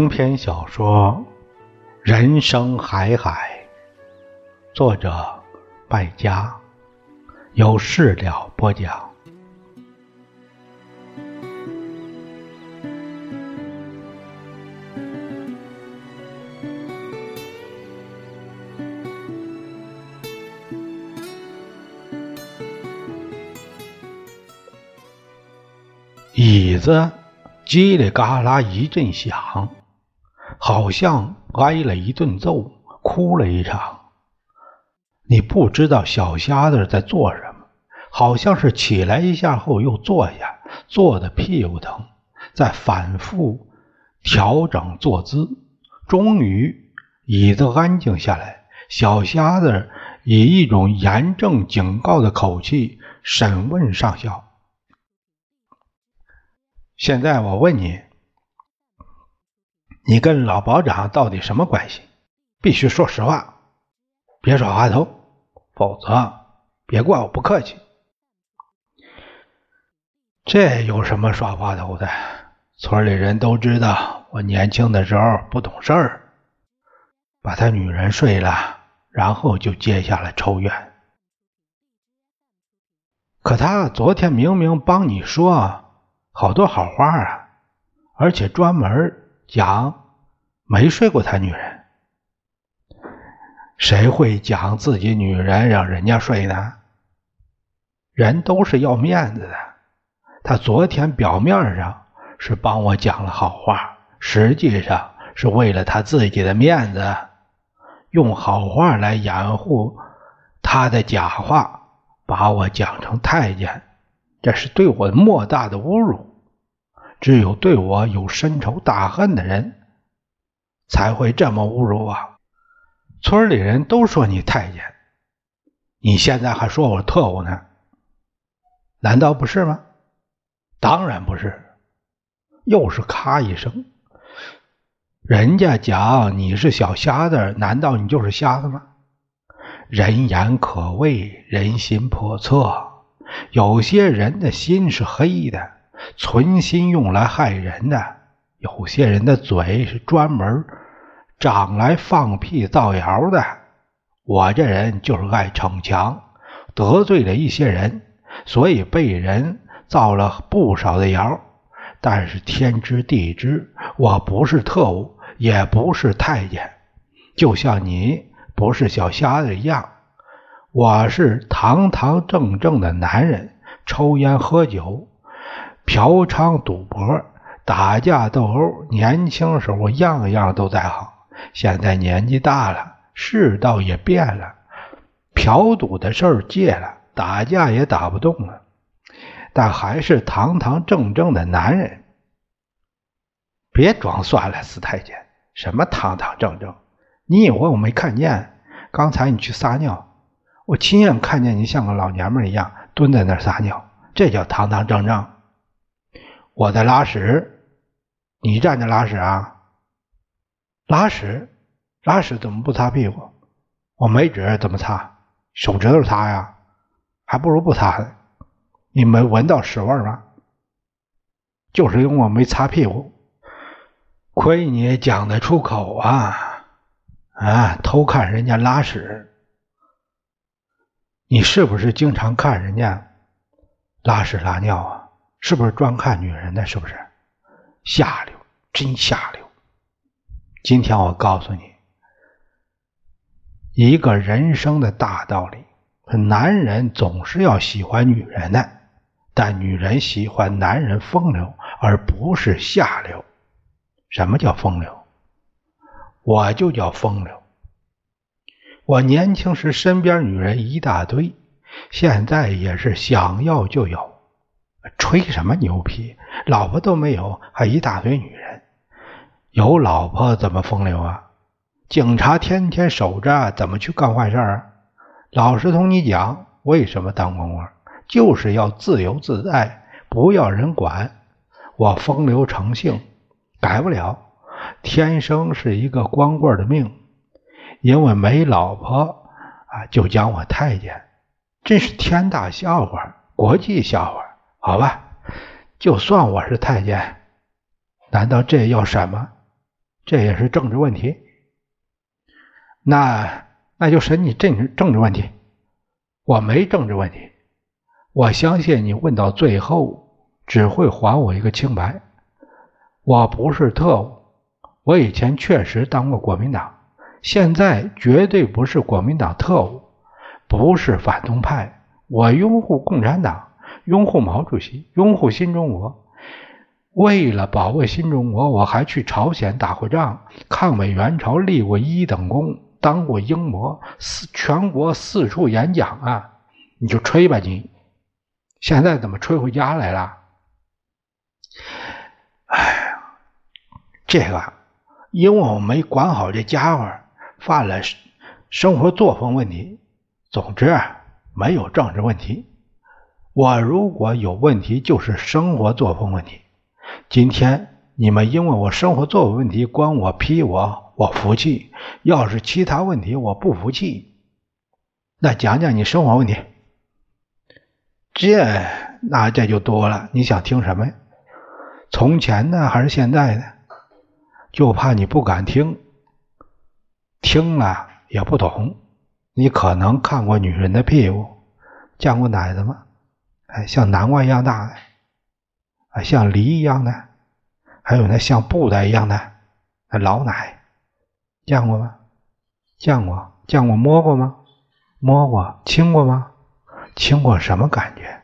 长篇小说《人生海海》，作者败家，有事了播讲。椅子。叽里嘎啦一阵响，好像挨了一顿揍，哭了一场。你不知道小瞎子在做什么，好像是起来一下后又坐下，坐的屁股疼，在反复调整坐姿。终于椅子安静下来，小瞎子以一种严正警告的口气审问上校。现在我问你，你跟老保长到底什么关系？必须说实话，别耍滑头，否则别怪我不客气。这有什么耍滑头的？村里人都知道我年轻的时候不懂事儿，把他女人睡了，然后就接下来抽怨。可他昨天明明帮你说。好多好话啊，而且专门讲没睡过他女人。谁会讲自己女人让人家睡呢？人都是要面子的。他昨天表面上是帮我讲了好话，实际上是为了他自己的面子，用好话来掩护他的假话，把我讲成太监，这是对我莫大的侮辱。只有对我有深仇大恨的人，才会这么侮辱我。村里人都说你太监，你现在还说我特务呢？难道不是吗？当然不是。又是咔一声，人家讲你是小瞎子，难道你就是瞎子吗？人言可畏，人心叵测。有些人的心是黑的。存心用来害人的，有些人的嘴是专门长来放屁造谣的。我这人就是爱逞强，得罪了一些人，所以被人造了不少的谣。但是天知地知，我不是特务，也不是太监，就像你不是小瞎子一样，我是堂堂正正的男人，抽烟喝酒。嫖娼、赌博、打架斗殴，年轻时候样样都在行。现在年纪大了，世道也变了，嫖赌的事儿戒了，打架也打不动了，但还是堂堂正正的男人。别装蒜了，死太监！什么堂堂正正？你以为我没看见？刚才你去撒尿，我亲眼看见你像个老娘们一样蹲在那儿撒尿，这叫堂堂正正。我在拉屎，你站着拉屎啊？拉屎，拉屎怎么不擦屁股？我没纸怎么擦？手指头擦呀？还不如不擦呢。你没闻到屎味吗？就是因为我没擦屁股。亏你讲得出口啊！啊，偷看人家拉屎，你是不是经常看人家拉屎拉尿啊？是不是专看女人的？是不是下流？真下流！今天我告诉你一个人生的大道理：男人总是要喜欢女人的，但女人喜欢男人风流，而不是下流。什么叫风流？我就叫风流。我年轻时身边女人一大堆，现在也是想要就有。吹什么牛皮？老婆都没有，还一大堆女人。有老婆怎么风流啊？警察天天守着，怎么去干坏事啊？老实同你讲，为什么当光棍？就是要自由自在，不要人管。我风流成性，改不了，天生是一个光棍的命。因为没老婆啊，就讲我太监，真是天大笑话，国际笑话。好吧，就算我是太监，难道这要什么？这也是政治问题。那那就审你政治政治问题。我没政治问题。我相信你问到最后只会还我一个清白。我不是特务，我以前确实当过国民党，现在绝对不是国民党特务，不是反动派。我拥护共产党，拥护毛主席，拥护新中国。为了保卫新中国，我还去朝鲜打过仗，抗美援朝立过一等功，当过英模，四全国四处演讲啊！你就吹吧你，现在怎么吹回家来了？哎，这个因为我没管好这家伙，犯了生活作风问题。总之，没有政治问题。我如果有问题，就是生活作风问题。今天你们因为我生活作风问题关我批我，我服气；要是其他问题我不服气，那讲讲你生活问题。这那这就多了，你想听什么呀？从前的还是现在的？就怕你不敢听，听了也不懂。你可能看过女人的屁股，见过奶子吗？哎，像南瓜一样大的。啊，像梨一样的，还有那像布袋一样的那老奶，见过吗？见过，见过摸过吗？摸过，亲过吗？亲过什么感觉？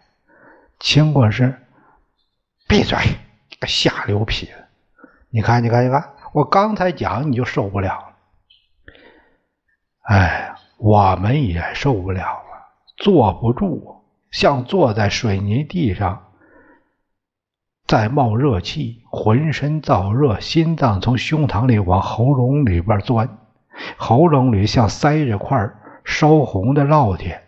亲过是闭嘴，个下流痞！你看，你看，你看，我刚才讲你就受不了了。哎，我们也受不了了，坐不住，像坐在水泥地上。在冒热气，浑身燥热，心脏从胸膛里往喉咙里边钻，喉咙里像塞着块烧红的烙铁，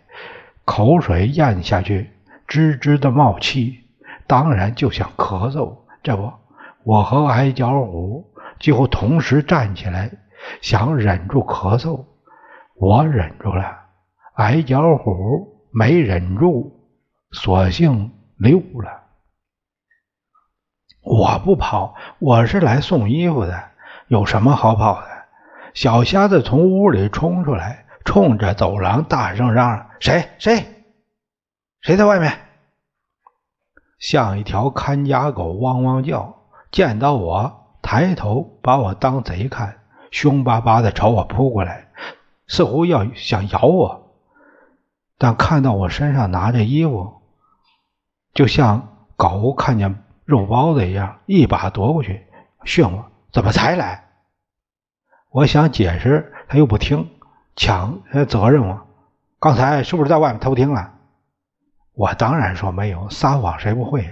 口水咽下去，吱吱的冒气，当然就想咳嗽。这不，我和矮脚虎几乎同时站起来，想忍住咳嗽，我忍住了，矮脚虎没忍住，索性溜了。我不跑，我是来送衣服的，有什么好跑的？小瞎子从屋里冲出来，冲着走廊大声嚷：“谁谁谁在外面？”像一条看家狗汪汪叫，见到我抬头把我当贼看，凶巴巴的朝我扑过来，似乎要想咬我。但看到我身上拿着衣服，就像狗看见。肉包子一样，一把夺过去，训我怎么才来？我想解释，他又不听，抢责任我。刚才是不是在外面偷听了？我当然说没有，撒谎谁不会？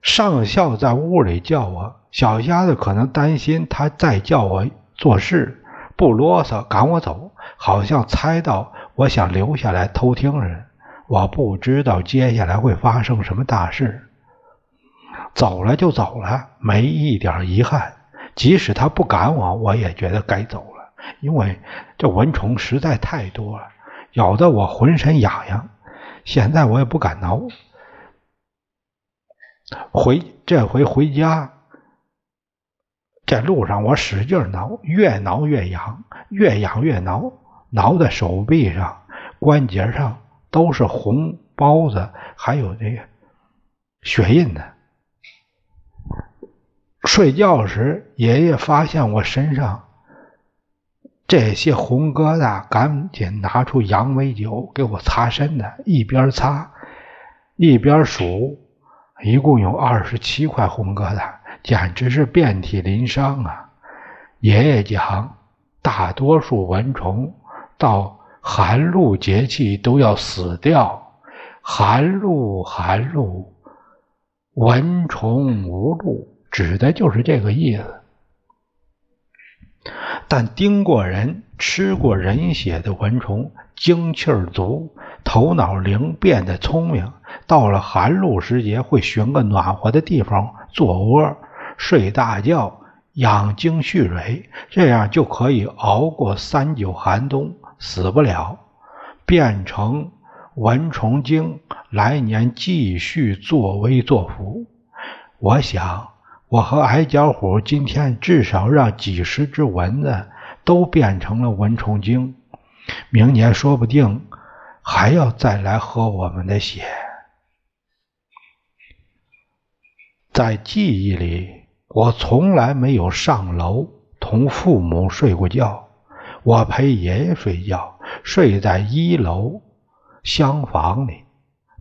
上校在屋里叫我，小瞎子可能担心他再叫我做事，不啰嗦，赶我走，好像猜到我想留下来偷听似的。我不知道接下来会发生什么大事。走了就走了，没一点遗憾。即使他不赶我，我也觉得该走了，因为这蚊虫实在太多了，咬得我浑身痒痒。现在我也不敢挠。回这回回家，这路上我使劲挠，越挠越痒，越痒越挠，挠在手臂上、关节上都是红包子，还有这个血印呢。睡觉时，爷爷发现我身上这些红疙瘩，赶紧拿出羊尾酒给我擦身子，一边擦一边数，一共有二十七块红疙瘩，简直是遍体鳞伤啊！爷爷讲，大多数蚊虫到寒露节气都要死掉，寒露寒露，蚊虫无路。指的就是这个意思。但叮过人、吃过人血的蚊虫，精气儿足，头脑灵，变得聪明。到了寒露时节，会寻个暖和的地方做窝、睡大觉，养精蓄锐，这样就可以熬过三九寒冬，死不了，变成蚊虫精，来年继续作威作福。我想。我和矮脚虎今天至少让几十只蚊子都变成了蚊虫精，明年说不定还要再来喝我们的血。在记忆里，我从来没有上楼同父母睡过觉。我陪爷爷睡觉，睡在一楼厢房里，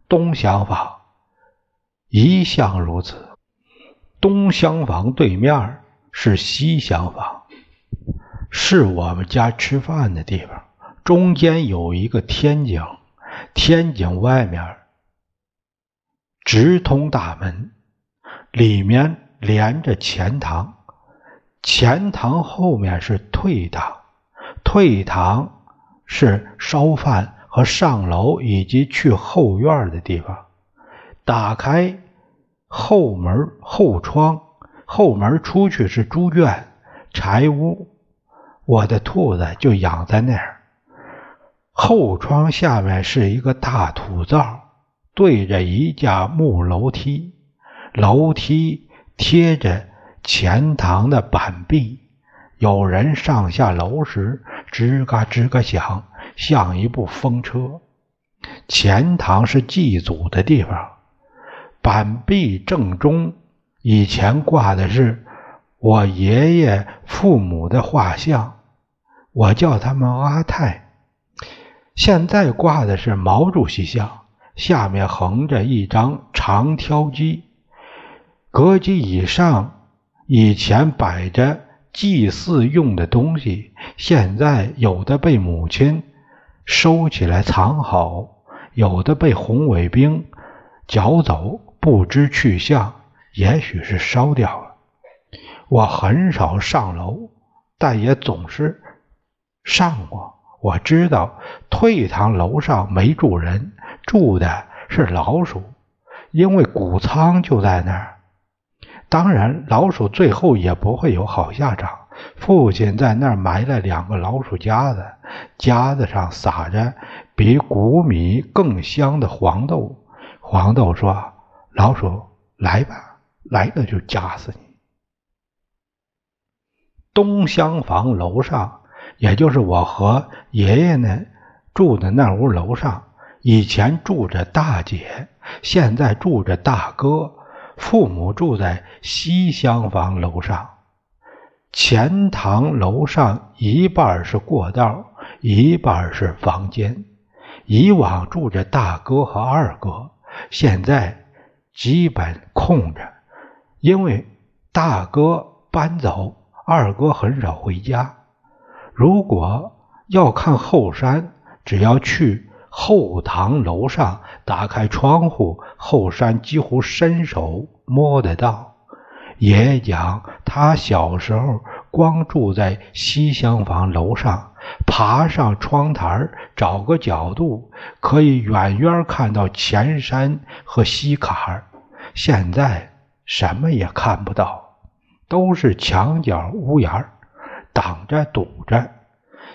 东厢房一向如此。东厢房对面是西厢房，是我们家吃饭的地方。中间有一个天井，天井外面直通大门，里面连着前堂，前堂后面是退堂，退堂是烧饭和上楼以及去后院的地方。打开。后门后窗，后门出去是猪圈、柴屋，我的兔子就养在那儿。后窗下面是一个大土灶，对着一架木楼梯，楼梯贴着前堂的板壁，有人上下楼时吱嘎吱嘎响，像一部风车。前堂是祭祖的地方。板壁正中，以前挂的是我爷爷父母的画像，我叫他们阿泰。现在挂的是毛主席像，下面横着一张长条机，隔机以上以前摆着祭祀用的东西，现在有的被母亲收起来藏好，有的被红卫兵缴走。不知去向，也许是烧掉了。我很少上楼，但也总是上过。我知道退堂楼上没住人，住的是老鼠，因为谷仓就在那儿。当然，老鼠最后也不会有好下场。父亲在那儿埋了两个老鼠夹子，夹子上撒着比谷米更香的黄豆。黄豆说。老鼠来吧，来了就夹死你。东厢房楼上，也就是我和爷爷呢住的那屋楼上，以前住着大姐，现在住着大哥。父母住在西厢房楼上，前堂楼上一半是过道，一半是房间。以往住着大哥和二哥，现在。基本空着，因为大哥搬走，二哥很少回家。如果要看后山，只要去后堂楼上，打开窗户，后山几乎伸手摸得到。爷爷讲，他小时候光住在西厢房楼上，爬上窗台找个角度，可以远远看到前山和西坎现在什么也看不到，都是墙角屋檐挡着堵着，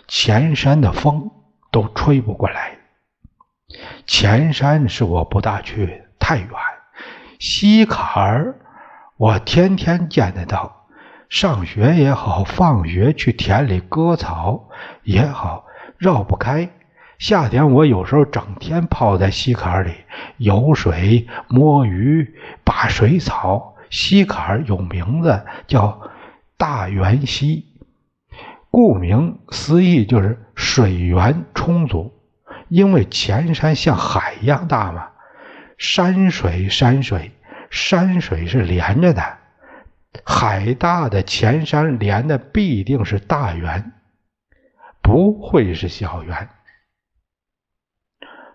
前山的风都吹不过来。前山是我不大去，太远。西坎儿我天天见得到，上学也好，放学去田里割草也好，绕不开。夏天我有时候整天泡在溪坎儿里游水、摸鱼、拔水草。溪坎儿有名字叫大源溪，顾名思义就是水源充足。因为前山像海一样大嘛，山水山水山水是连着的，海大的前山连的必定是大圆，不会是小圆。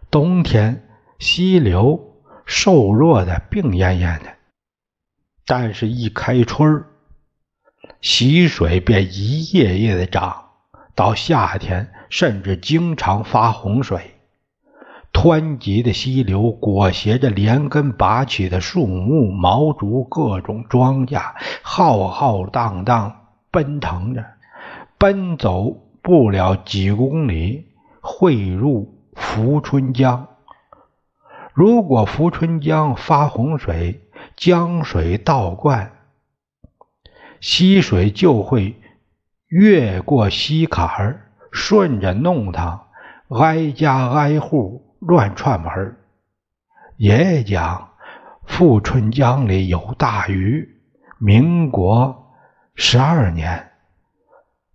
冬天溪流瘦弱的病恹恹的，但是一开春溪水便一夜夜的涨，到夏天甚至经常发洪水。湍急的溪流裹挟着连根拔起的树木、毛竹、各种庄稼，浩浩荡荡奔腾着，奔走不了几公里，汇入。福春江，如果福春江发洪水，江水倒灌，溪水就会越过溪坎儿，顺着弄堂，挨家挨户乱串门爷爷讲，富春江里有大鱼。民国十二年，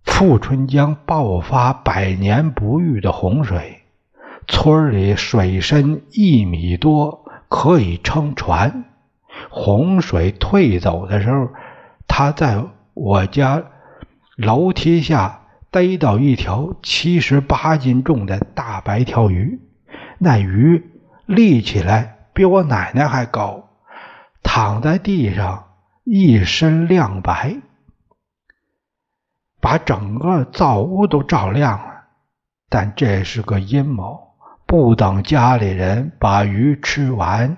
富春江爆发百年不遇的洪水，村里水深一米多，可以撑船。洪水退走的时候，他在我家楼梯下逮到一条七十八斤重的大白条鱼，那鱼立起来比我奶奶还高，躺在地上一身亮白，把整个灶屋都照亮了。但这是个阴谋，不等家里人把鱼吃完。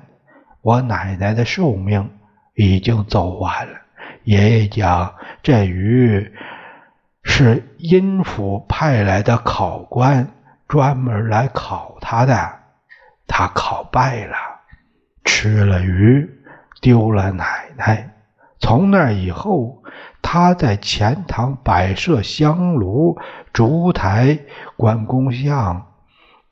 我奶奶的寿命已经走完了。爷爷讲，这鱼是阴府派来的考官专门来考他的，他考败了，吃了鱼，丢了奶奶。从那以后，他在钱塘摆设香炉、烛台、关公像，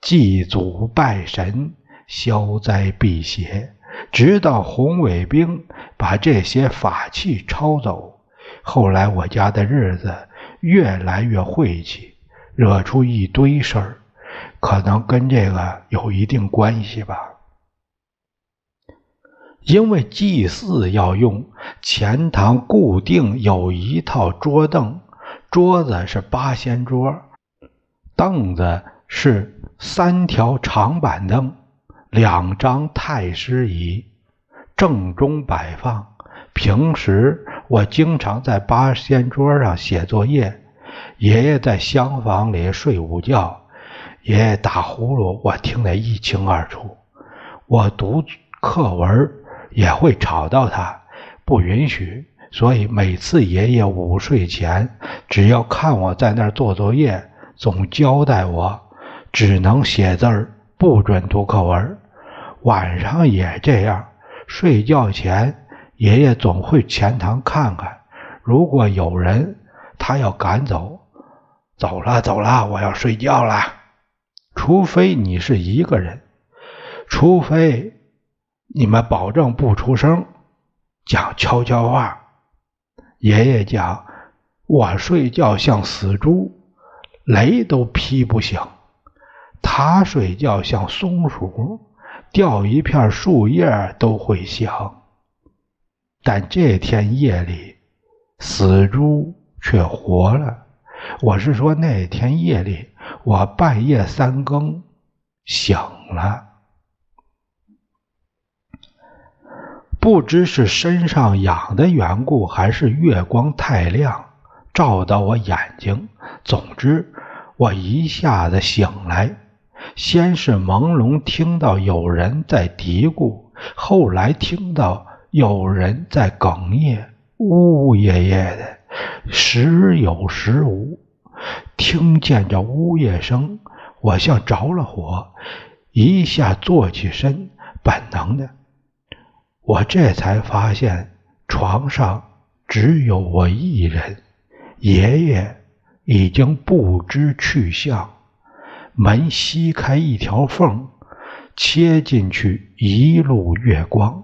祭祖拜神，消灾避邪。直到红卫兵把这些法器抄走，后来我家的日子越来越晦气，惹出一堆事儿，可能跟这个有一定关系吧。因为祭祀要用，钱堂固定有一套桌凳，桌子是八仙桌，凳子是三条长板凳。两张太师椅正中摆放。平时我经常在八仙桌上写作业，爷爷在厢房里睡午觉。爷爷打呼噜，我听得一清二楚。我读课文也会吵到他，不允许。所以每次爷爷午睡前，只要看我在那儿做作业，总交代我只能写字儿，不准读课文。晚上也这样，睡觉前爷爷总会前堂看看，如果有人，他要赶走，走了走了，我要睡觉了。除非你是一个人，除非你们保证不出声，讲悄悄话。爷爷讲，我睡觉像死猪，雷都劈不响；他睡觉像松鼠。掉一片树叶都会响，但这天夜里，死猪却活了。我是说那天夜里，我半夜三更醒了，不知是身上痒的缘故，还是月光太亮照到我眼睛。总之，我一下子醒来。先是朦胧听到有人在嘀咕，后来听到有人在哽咽，呜呜咽咽的，时有时无。听见这呜咽声，我像着了火，一下坐起身，本能的，我这才发现床上只有我一人，爷爷已经不知去向。门掀开一条缝，切进去一路月光，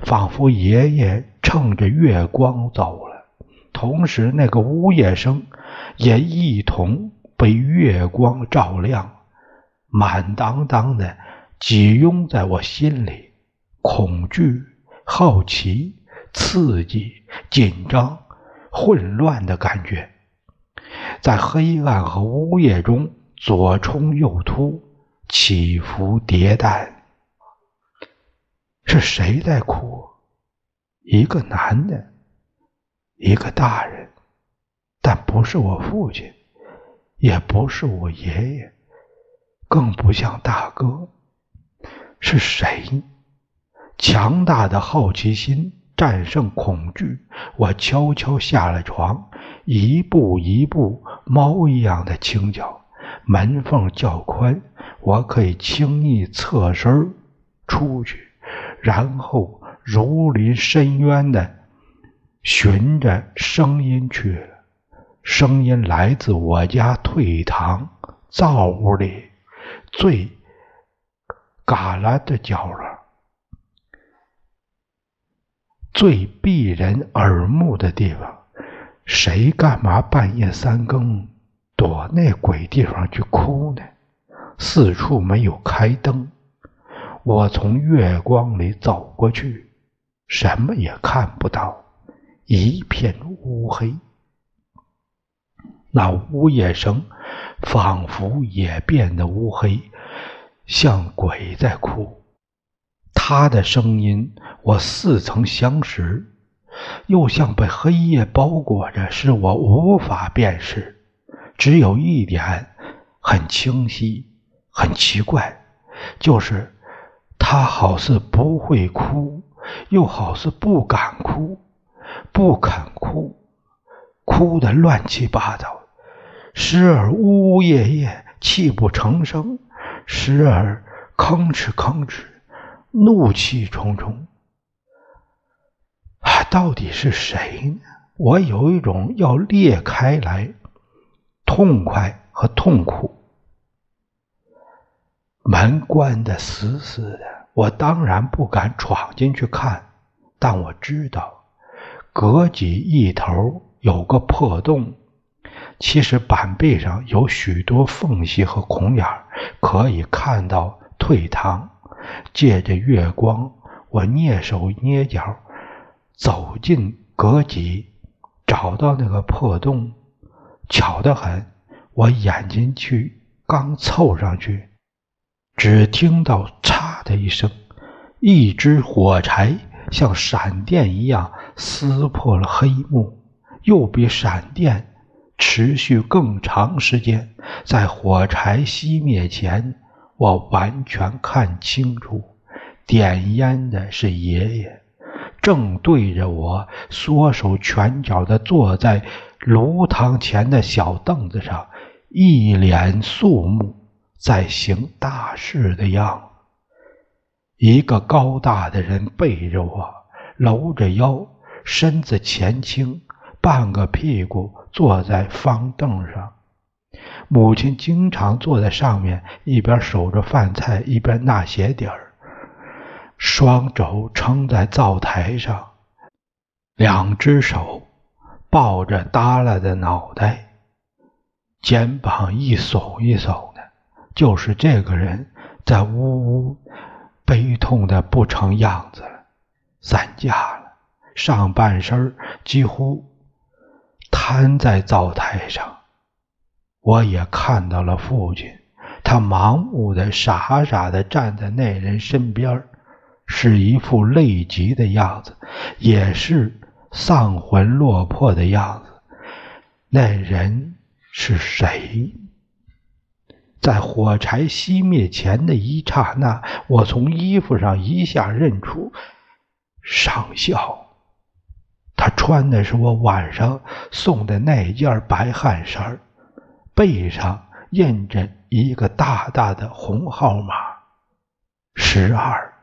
仿佛爷爷乘着月光走了。同时，那个呜咽声也一同被月光照亮，满当当的挤拥在我心里。恐惧、好奇、刺激、紧张、混乱的感觉，在黑暗和呜咽中。左冲右突，起伏迭代。是谁在哭？一个男的，一个大人，但不是我父亲，也不是我爷爷，更不像大哥。是谁？强大的好奇心战胜恐惧，我悄悄下了床，一步一步，猫一样的轻脚。门缝较宽，我可以轻易侧身出去，然后如临深渊的循着声音去了。声音来自我家退堂灶屋里最旮旯的角落，最避人耳目的地方。谁干嘛半夜三更躲那鬼地方去哭呢？四处没有开灯，我从月光里走过去，什么也看不到，一片乌黑。那呜咽声仿佛也变得乌黑，像鬼在哭。他的声音我似曾相识，又像被黑夜包裹着，使我无法辨识。只有一点很清晰、很奇怪，就是他好似不会哭，又好似不敢哭，不肯哭，哭得乱七八糟。时而呜呜咽咽，泣不成声；时而吭哧吭哧，怒气冲冲。到底是谁呢？我有一种要裂开来，痛快和痛苦。门关得死死的，我当然不敢闯进去看，但我知道隔几一头有个破洞。其实板壁上有许多缝隙和孔眼可以看到退堂。借着月光，我蹑手蹑脚走进阁脊，找到那个破洞。巧得很，我眼睛去刚凑上去，只听到“嚓”的一声，一支火柴像闪电一样撕破了黑幕，又比闪电。持续更长时间，在火柴熄灭前，我完全看清楚，点烟的是爷爷，正对着我，缩手蜷脚的坐在炉膛前的小凳子上，一脸肃穆，在行大事的样。一个高大的人背着我，搂着腰，身子前倾。半个屁股坐在方凳上，母亲经常坐在上面，一边守着饭菜，一边纳鞋底儿，双肘撑在灶台上，两只手抱着耷拉的脑袋，肩膀一耸一耸。就是这个人在呜呜悲痛的不成样子了，散架了，上半身几乎。瘫在灶台上，我也看到了父亲，他盲目的、傻傻的站在那人身边，是一副累极的样子，也是丧魂落魄的样子。那人是谁？在火柴熄灭前的一刹那，我从衣服上一下认出上校。他穿的是我晚上送的那件白汗衫背上印着一个大大的红号码十二。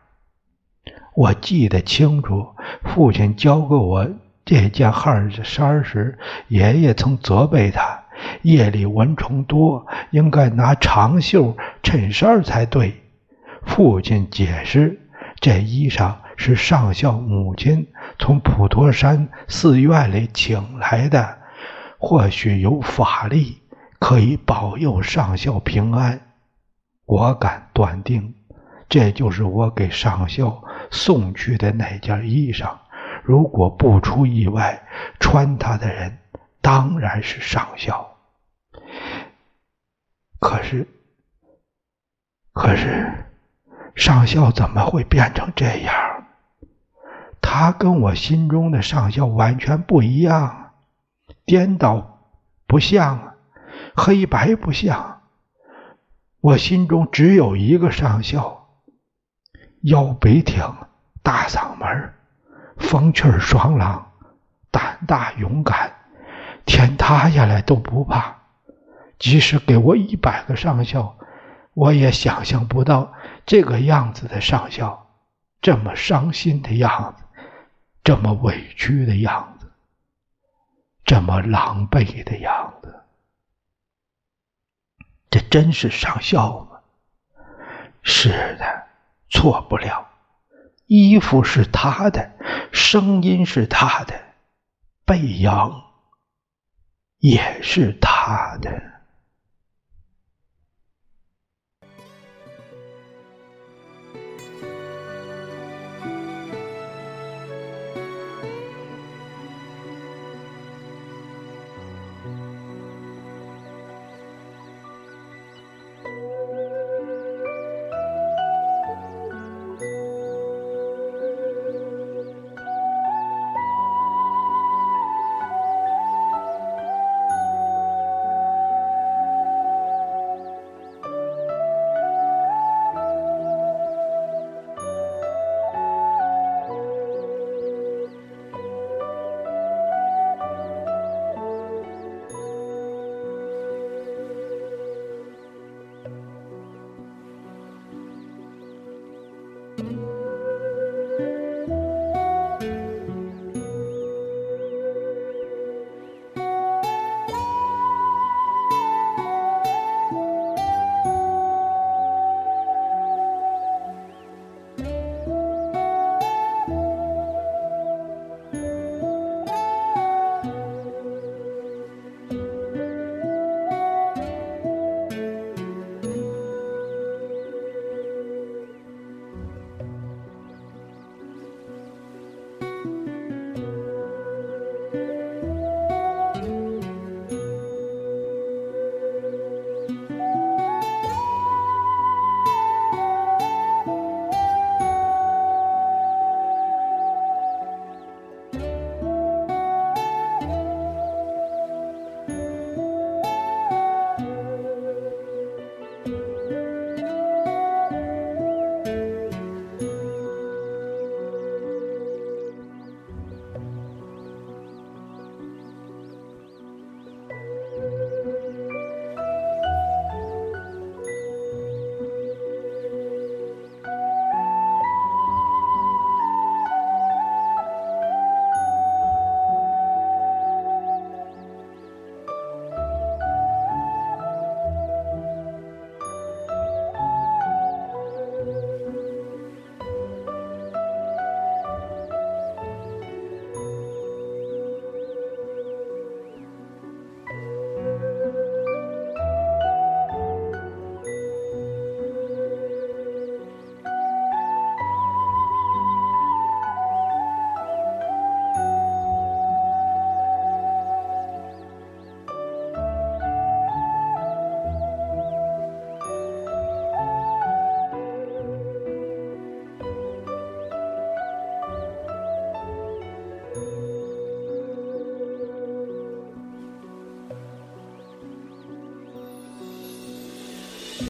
我记得清楚，父亲教给我这件汗衫时，爷爷曾责备他：夜里蚊虫多，应该拿长袖衬衫才对。父亲解释，这衣裳是上校母亲。从普陀山寺院里请来的，或许有法力可以保佑上校平安。我敢断定，这就是我给上校送去的那件衣裳。如果不出意外，穿它的人当然是上校。可是，可是，上校怎么会变成这样？他跟我心中的上校完全不一样，颠倒不像，黑白不像。我心中只有一个上校，腰背挺，大嗓门，风趣爽朗，胆大勇敢，塌下来都不怕。即使给我一百个上校我也想象不到这个样子的上校这么伤心的样子这么委屈的样子这么狼狈的样子。这真是上校吗？是的错不了。衣服是他的声音是他的背影也是他的。